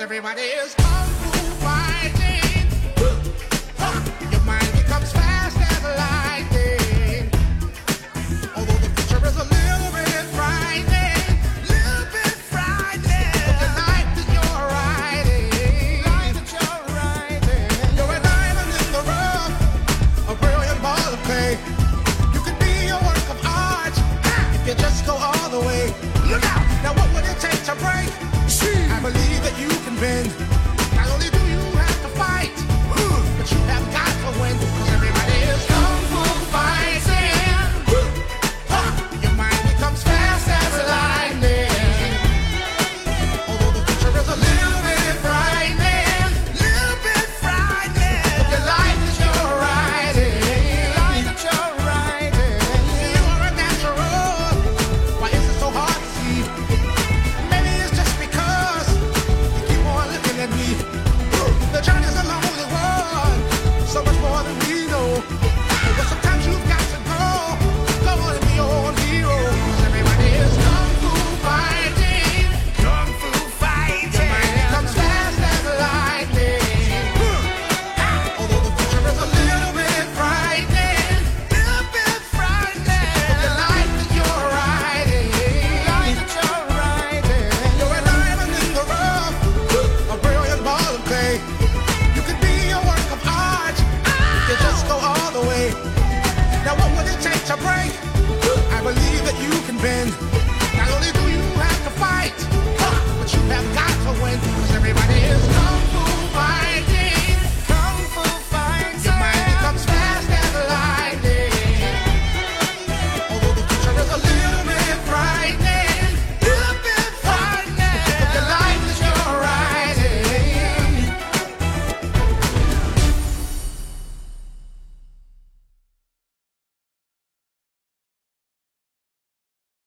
Everybody is kung. way. Look out! Now what would it take? catch a break.